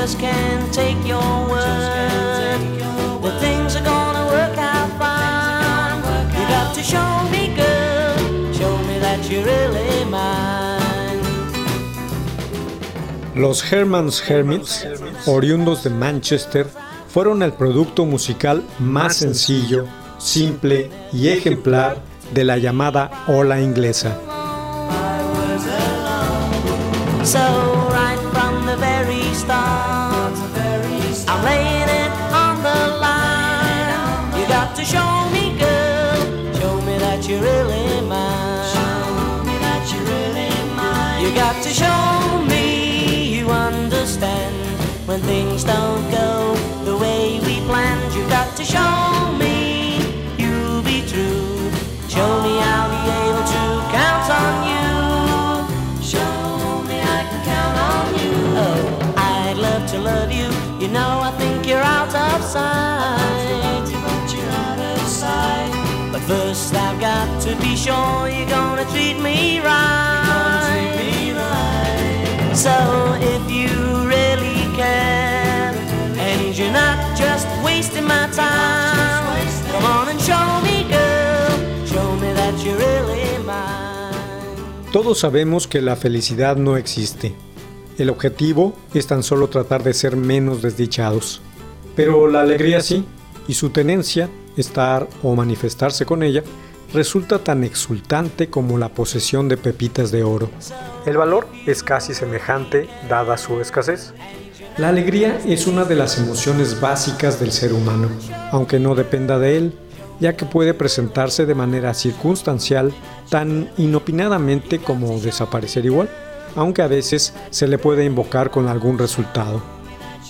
Just can't take your word that things are gonna work out fine. You got to show me, girl, show me that you're really mine. Los Herman's Hermits, oriundos de Manchester, fueron el producto musical más sencillo, simple y ejemplar de la llamada ola inglesa. So be sure you're gonna treat me right. Treat me right. So if you really care, and you're not just wasting my time, come on and show me, girl. Show me that you're really mine. Todos sabemos que la felicidad no existe. El objetivo es tan solo tratar de ser menos desdichados. Pero la alegría sí, y su tenencia, estar o manifestarse con ella, resulta tan exultante como la posesión de pepitas de oro. El valor es casi semejante dada su escasez. La alegría es una de las emociones básicas del ser humano, aunque no dependa de él, ya que puede presentarse de manera circunstancial tan inopinadamente como desaparecer igual, aunque a veces se le puede invocar con algún resultado.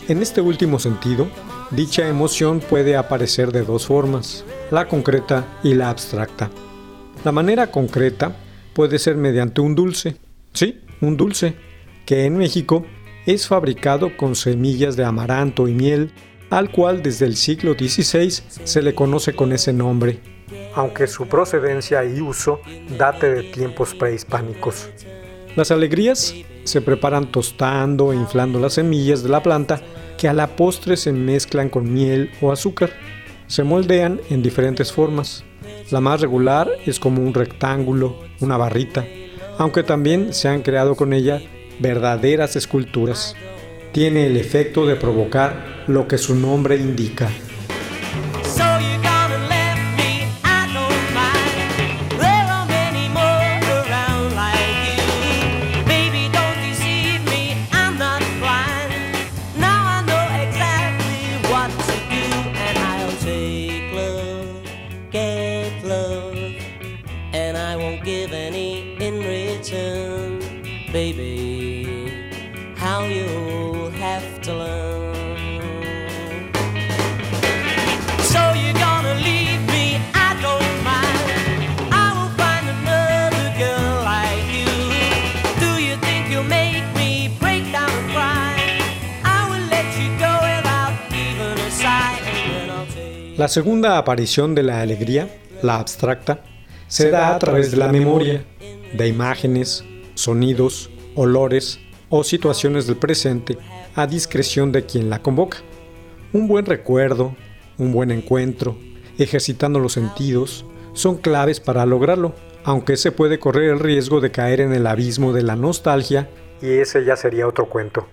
En este último sentido, dicha emoción puede aparecer de dos formas, la concreta y la abstracta. La manera concreta puede ser mediante un dulce, sí, un dulce, que en México es fabricado con semillas de amaranto y miel, al cual desde el siglo XVI se le conoce con ese nombre, aunque su procedencia y uso date de tiempos prehispánicos. Las alegrías se preparan tostando e inflando las semillas de la planta que a la postre se mezclan con miel o azúcar. Se moldean en diferentes formas. La más regular es como un rectángulo, una barrita, aunque también se han creado con ella verdaderas esculturas. Tiene el efecto de provocar lo que su nombre indica. La segunda aparición de la alegría, la abstracta, se da a través de la memoria, de imágenes, sonidos, olores o situaciones del presente a discreción de quien la convoca. Un buen recuerdo, un buen encuentro, ejercitando los sentidos, son claves para lograrlo, aunque se puede correr el riesgo de caer en el abismo de la nostalgia y ese ya sería otro cuento.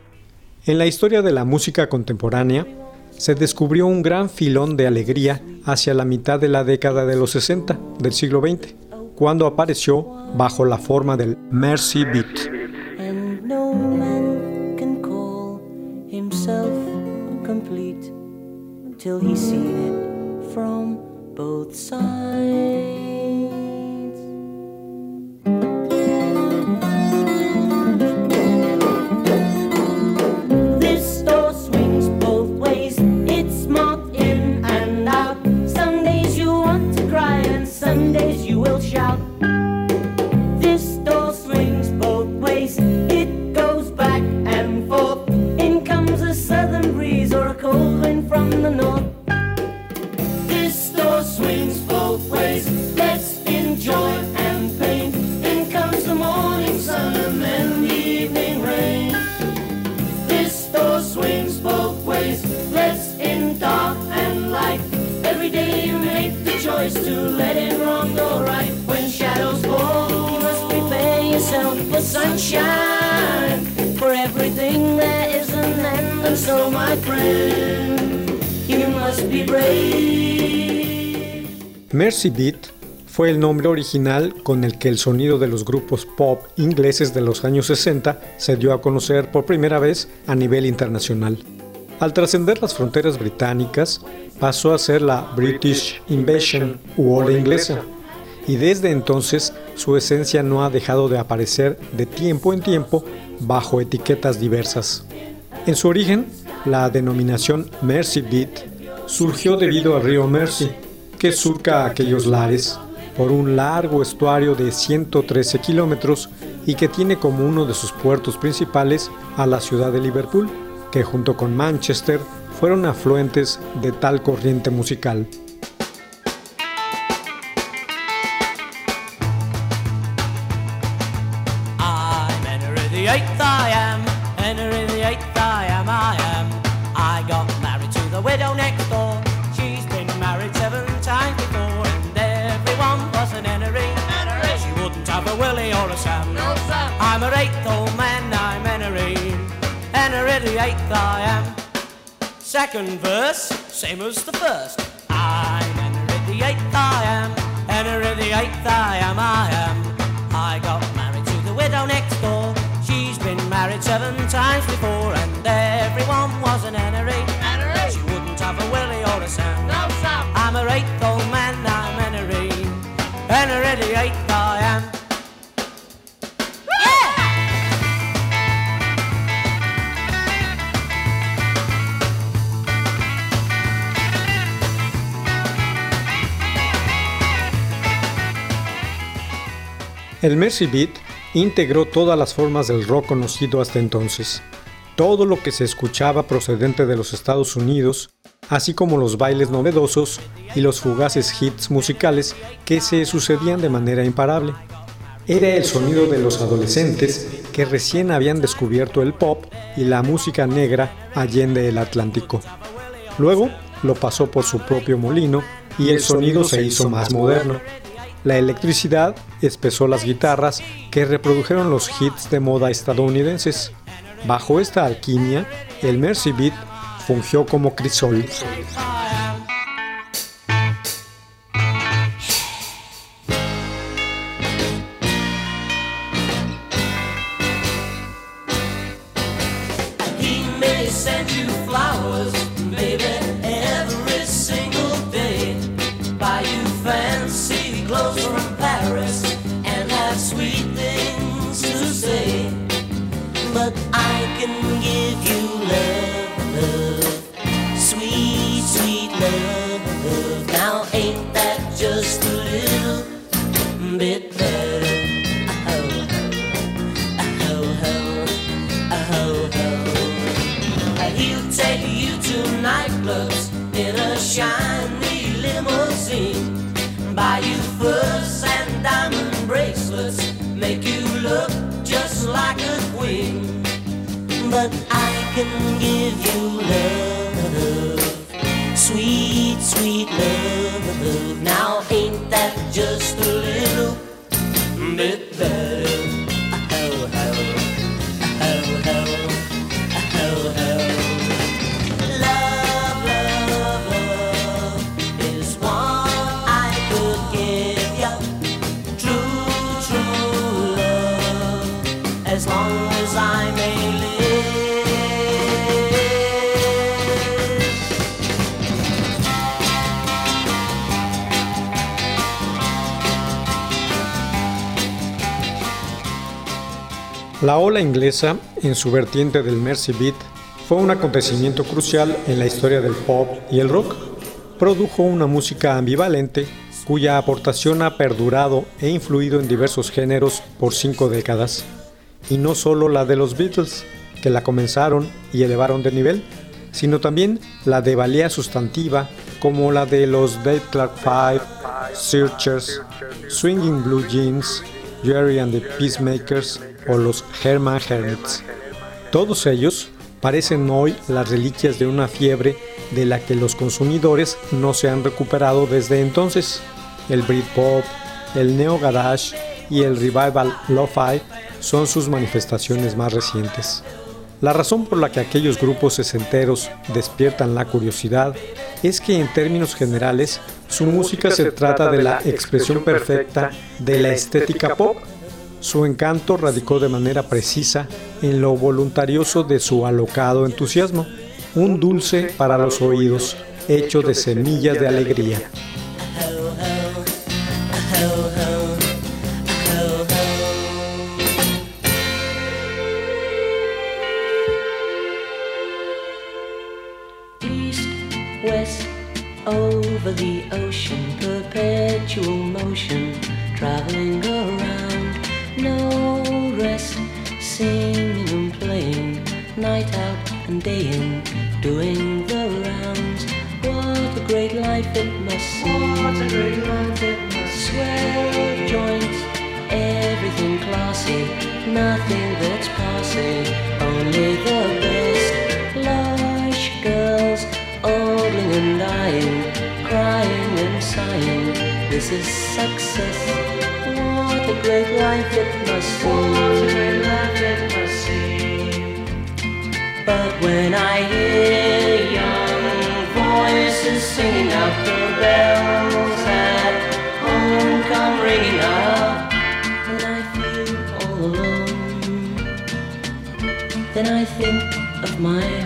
En la historia de la música contemporánea, se descubrió un gran filón de alegría hacia la mitad de la década de los 60 del siglo XX, cuando apareció bajo la forma del Mercy Beat. Mercy Beat fue el nombre original con el que el sonido de los grupos pop ingleses de los años 60 se dio a conocer por primera vez a nivel internacional. Al trascender las fronteras británicas, pasó a ser la British Invasion u ola inglesa, y desde entonces su esencia no ha dejado de aparecer de tiempo en tiempo bajo etiquetas diversas. En su origen, la denominación Mercy Beat surgió debido al río Mersey, que surca aquellos lares por un largo estuario de 113 kilómetros y que tiene como uno de sus puertos principales a la ciudad de Liverpool, que junto con Manchester fueron afluentes de tal corriente musical. Second verse, same as the first. I'm Henry the Eighth, I am. Henry the Eighth, I am, I am. I got married to the widow next door. She's been married seven times before, and everyone was an Henry. El Mercy Beat integró todas las formas del rock conocido hasta entonces, todo lo que se escuchaba procedente de los Estados Unidos, así como los bailes novedosos y los fugaces hits musicales que se sucedían de manera imparable. Era el sonido de los adolescentes que recién habían descubierto el pop y la música negra allende el Atlántico. Luego lo pasó por su propio molino y el sonido se hizo más moderno. La electricidad espesó las guitarras que reprodujeron los hits de moda estadounidenses. Bajo esta alquimia, el Mercy Beat fungió como crisol. In a shiny limousine. Buy you furs and diamond bracelets, make you look just like a queen. But I can give you love, La ola inglesa, en su vertiente del Mercy Beat, fue un acontecimiento crucial en la historia del pop y el rock. Produjo una música ambivalente cuya aportación ha perdurado e influido en diversos géneros por cinco décadas. Y no solo la de los Beatles, que la comenzaron y elevaron de nivel, sino también la de valía sustantiva como la de los Dave Clark Five, Searchers, Swinging Blue Jeans, Jerry and the Peacemakers o los Herman Hermits. Todos ellos parecen hoy las reliquias de una fiebre de la que los consumidores no se han recuperado desde entonces. El Britpop, el Neo Garage y el Revival Lo-Fi son sus manifestaciones más recientes. La razón por la que aquellos grupos sesenteros despiertan la curiosidad es que en términos generales su música se trata de la expresión perfecta de la estética pop. Su encanto radicó de manera precisa en lo voluntarioso de su alocado entusiasmo, un dulce para los oídos, hecho de semillas de alegría. And dying, crying and sighing. This is success. What a great life it must seem. What a great life it must seem. But when I hear young voices singing out the bells at home come ringing out, then I feel all alone. Then I think of my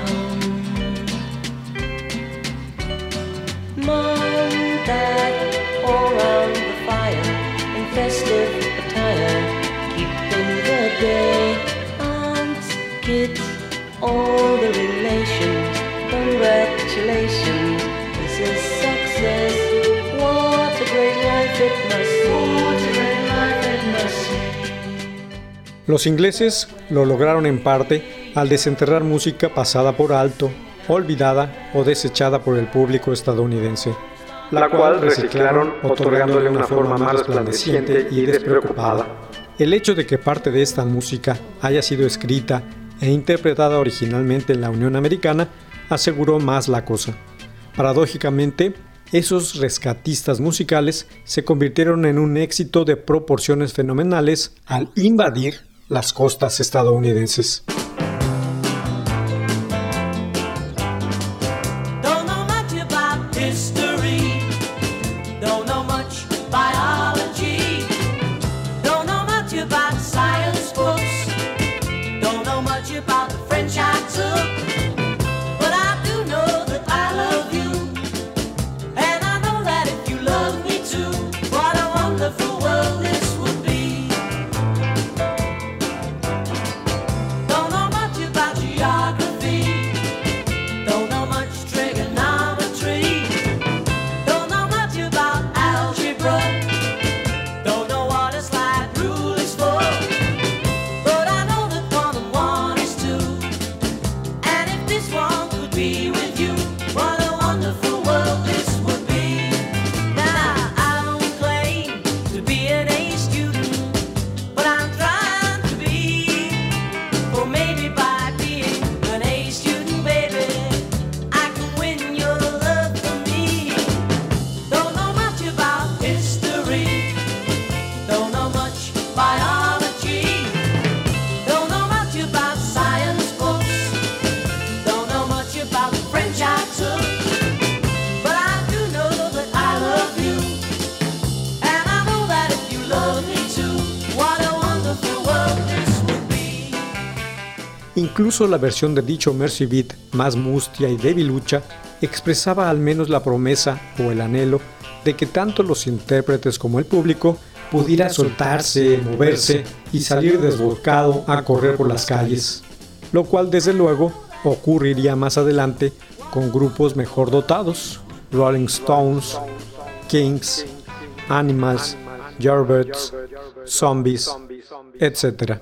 Los ingleses lo lograron en parte al desenterrar música pasada por alto, olvidada o desechada por el público estadounidense, la cual reciclaron otorgándole una forma más resplandeciente y despreocupada. El hecho de que parte de esta música haya sido escrita e interpretada originalmente en la Unión Americana aseguró más la cosa. Paradójicamente, esos rescatistas musicales se convirtieron en un éxito de proporciones fenomenales al invadir las costas estadounidenses. Incluso la versión de dicho Mercy Beat, más mustia y debilucha, expresaba al menos la promesa o el anhelo de que tanto los intérpretes como el público pudiera soltarse, moverse y salir desbocado a correr por las calles, lo cual desde luego ocurriría más adelante con grupos mejor dotados, Rolling Stones, Kings, Animals, Yardbirds, Zombies, etc.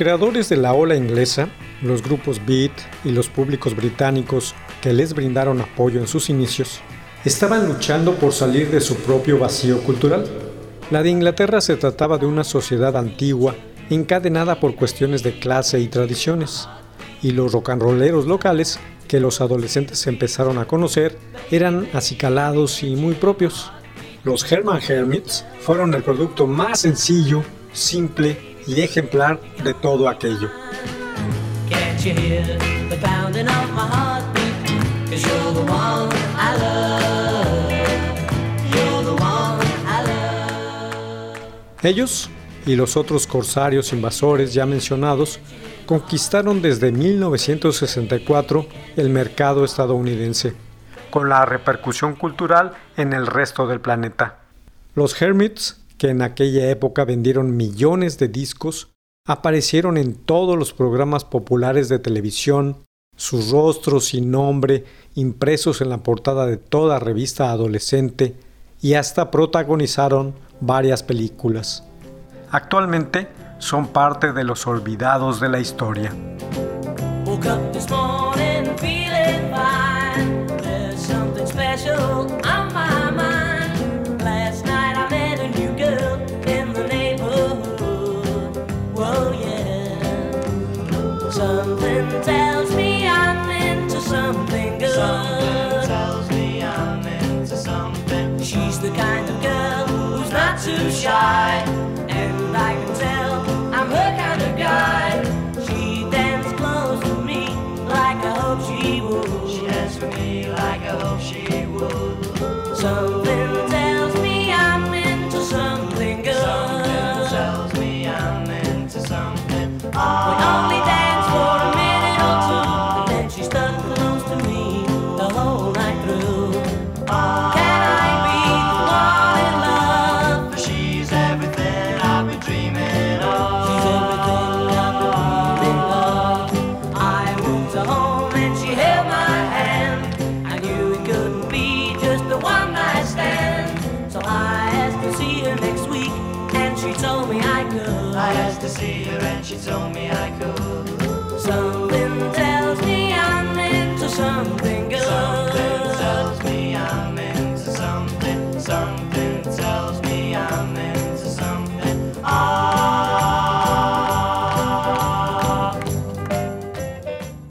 creadores de la ola inglesa, los grupos Beat y los públicos británicos que les brindaron apoyo en sus inicios, estaban luchando por salir de su propio vacío cultural. La de Inglaterra se trataba de una sociedad antigua, encadenada por cuestiones de clase y tradiciones, y los rocanroleros locales que los adolescentes empezaron a conocer eran acicalados y muy propios. Los Herman Hermits fueron el producto más sencillo, simple y ejemplar de todo aquello. Ellos y los otros corsarios invasores ya mencionados conquistaron desde 1964 el mercado estadounidense, con la repercusión cultural en el resto del planeta. Los Hermits, que en aquella época vendieron millones de discos, aparecieron en todos los programas populares de televisión, sus rostros y nombre impresos en la portada de toda revista adolescente y hasta protagonizaron varias películas. Actualmente son parte de los olvidados de la historia.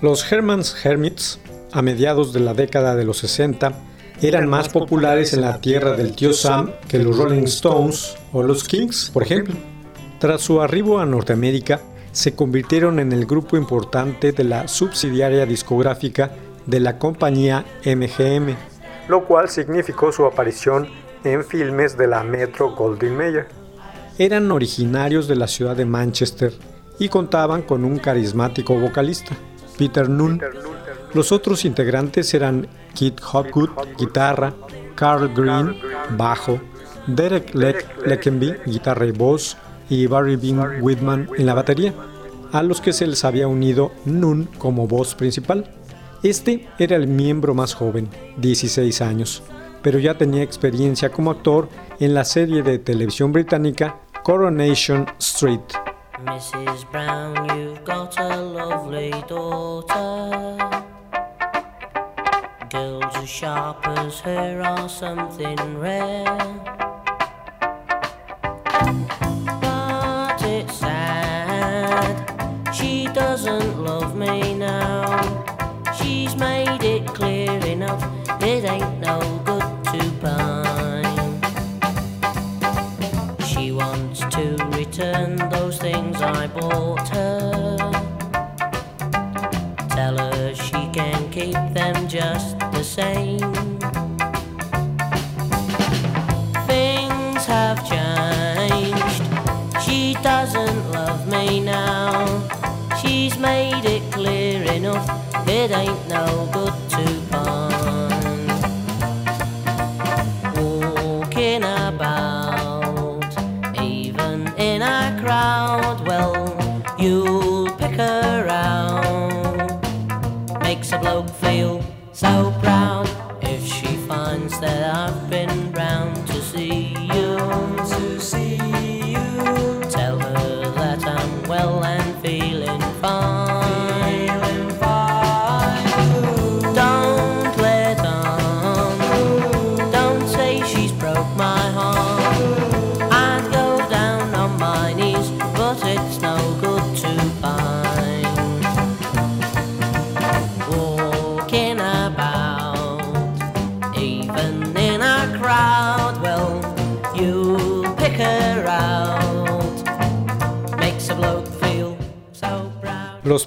Los Hermans Hermits, a mediados de la década de los 60, eran más populares en la tierra del tío Sam que los Rolling Stones o los Kings, por ejemplo. Tras su arribo a Norteamérica, se convirtieron en el grupo importante de la subsidiaria discográfica de la compañía MGM, lo cual significó su aparición en filmes de la Metro Goldwyn Mayer. Eran originarios de la ciudad de Manchester y contaban con un carismático vocalista, Peter Nunn. Los otros integrantes eran Kit Hopgood, guitarra, Carl Green, bajo, Derek Leckenby, guitarra y voz, y Barry Bean Whitman en la batería, a los que se les había unido Nunn como voz principal. Este era el miembro más joven, 16 años, pero ya tenía experiencia como actor en la serie de televisión británica Coronation Street. Mrs. Brown, you've got a lovely daughter. Girls as sharp as her are something rare. It ain't no good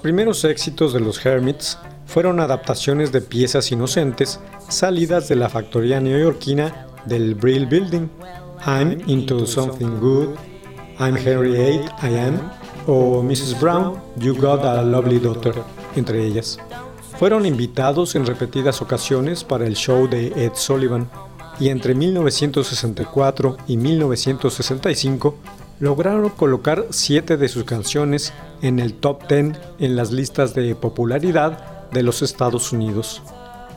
primeros éxitos de los Hermits fueron adaptaciones de piezas inocentes salidas de la factoría neoyorquina del Brill Building. I'm into something good, I'm Henry VIII, I am, o Mrs. Brown, You Got a Lovely Daughter, entre ellas. Fueron invitados en repetidas ocasiones para el show de Ed Sullivan y entre 1964 y 1965 lograron colocar siete de sus canciones en el top 10 en las listas de popularidad de los Estados Unidos.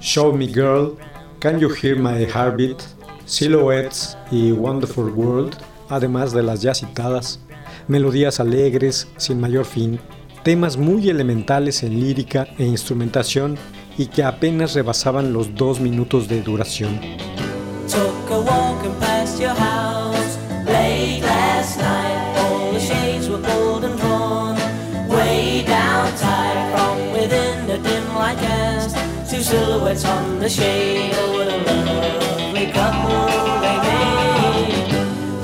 Show Me Girl, Can You Hear My Heartbeat, Silhouettes y Wonderful World, además de las ya citadas, melodías alegres, sin mayor fin, temas muy elementales en lírica e instrumentación y que apenas rebasaban los dos minutos de duración. Silhouettes on the shade. Oh, what a lovely couple they made.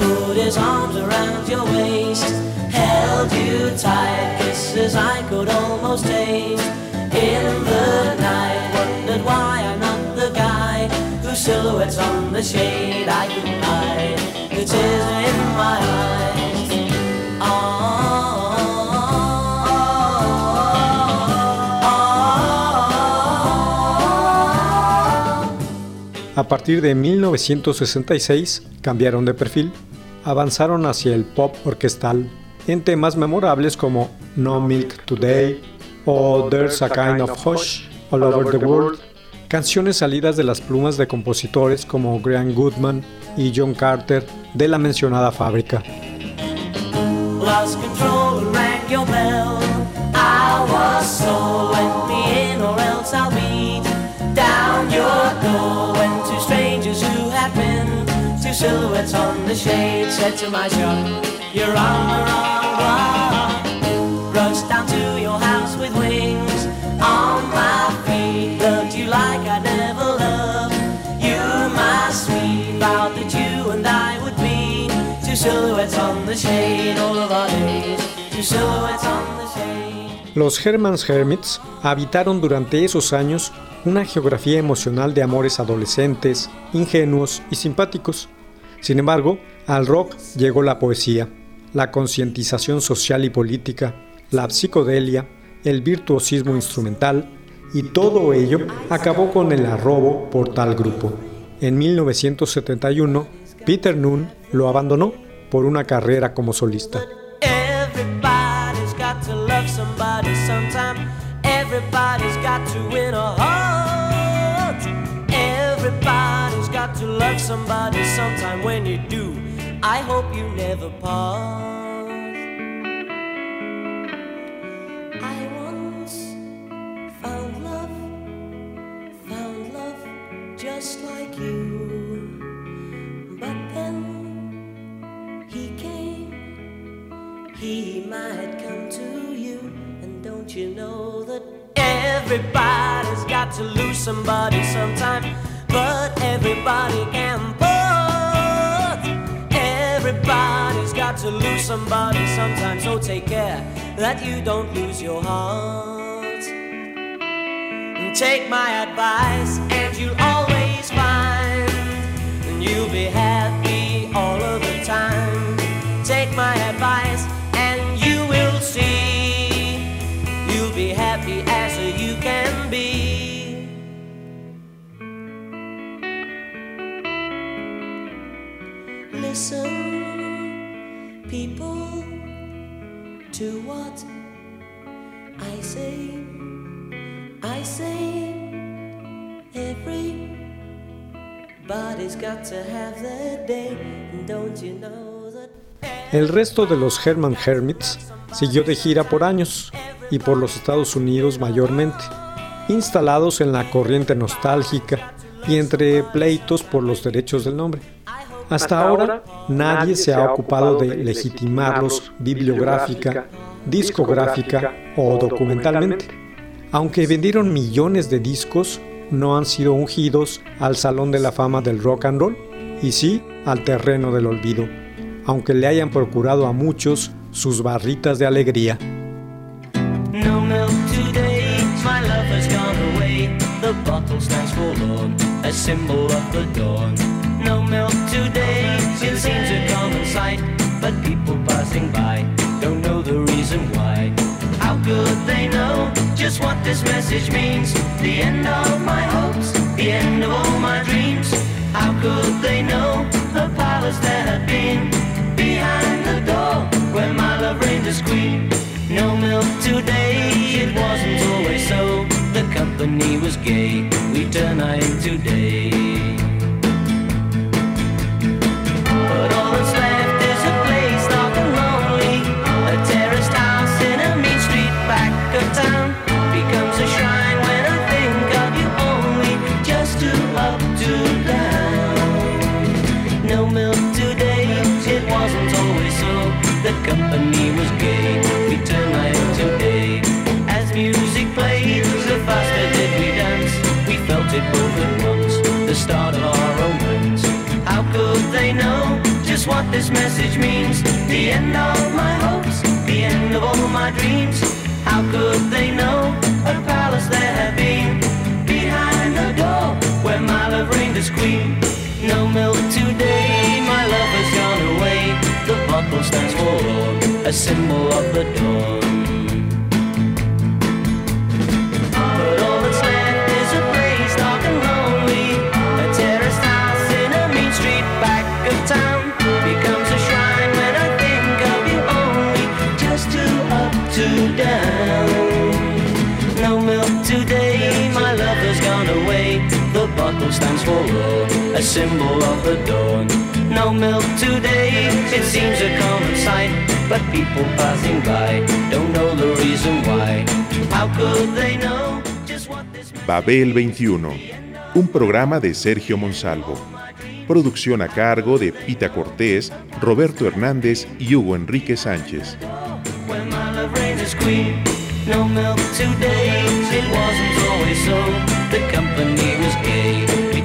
Put his arms around your waist, held you tight. Kisses I could almost taste in the night. Wondered why I'm not the guy whose silhouettes on the shade I can hide. The tears in my eyes. A partir de 1966 cambiaron de perfil, avanzaron hacia el pop orquestal en temas memorables como No Milk Today o There's a Kind of Hush All Over the World, canciones salidas de las plumas de compositores como Graham Goodman y John Carter de la mencionada fábrica. Two silhouettes on the shade said to my You're on the wrong. Rushed down to your house with wings on my feet. You like I never you, that you and I would be two silhouettes on the shade all of our days. Los Herman's Hermits habitaron durante esos años una geografía emocional de amores adolescentes, ingenuos y simpáticos. Sin embargo, al rock llegó la poesía, la concientización social y política, la psicodelia, el virtuosismo instrumental y todo ello acabó con el arrobo por tal grupo. En 1971, Peter Noon lo abandonó por una carrera como solista. Somebody sometime. When you do, I hope you never part. To lose somebody sometimes, So take care that you don't lose your heart. Take my advice, and you'll always find and you'll be happy all of the time. Take my advice, and you will see you'll be happy as you can be. Listen, people, to what I say. I say got to have their day? El resto de los Herman Hermits siguió de gira por años y por los Estados Unidos mayormente, instalados en la corriente nostálgica y entre pleitos por los derechos del nombre. Hasta ahora, nadie se ha ocupado de legitimarlos bibliográfica, discográfica o documentalmente. Aunque vendieron millones de discos, no han sido ungidos al Salón de la Fama del Rock and Roll y sí al terreno del olvido, aunque le hayan procurado a muchos sus barritas de alegría. No milk today, my love has gone away. The bottle stands forlorn, a symbol of the dawn. No milk today, it seems a common sight, but people passing by don't know the reason why. How could they know just what this message means? The end of my hopes, the end of all my dreams. How could they know the palace that had been behind the door where my love reigned as queen? No milk today, it wasn't always so. The company was gay, we turn night today. What this message means? The end of my hopes, the end of all my dreams. How could they know a palace there had been behind the door where my love reigned as queen? No milk today, my love has gone away. The bottle stands forlorn, a symbol of the dawn. Stands for love, a symbol of the dawn. No milk today, it seems a common sight. But people passing by don't know the reason why. How could they know just what this Babel 21, un programa de Sergio Monsalvo. Producción a cargo de Pita Cortés, Roberto Hernández y Hugo Enrique Sánchez. No milk today, it wasn't always so. The company was gay,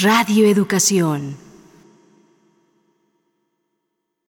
Radio Educación.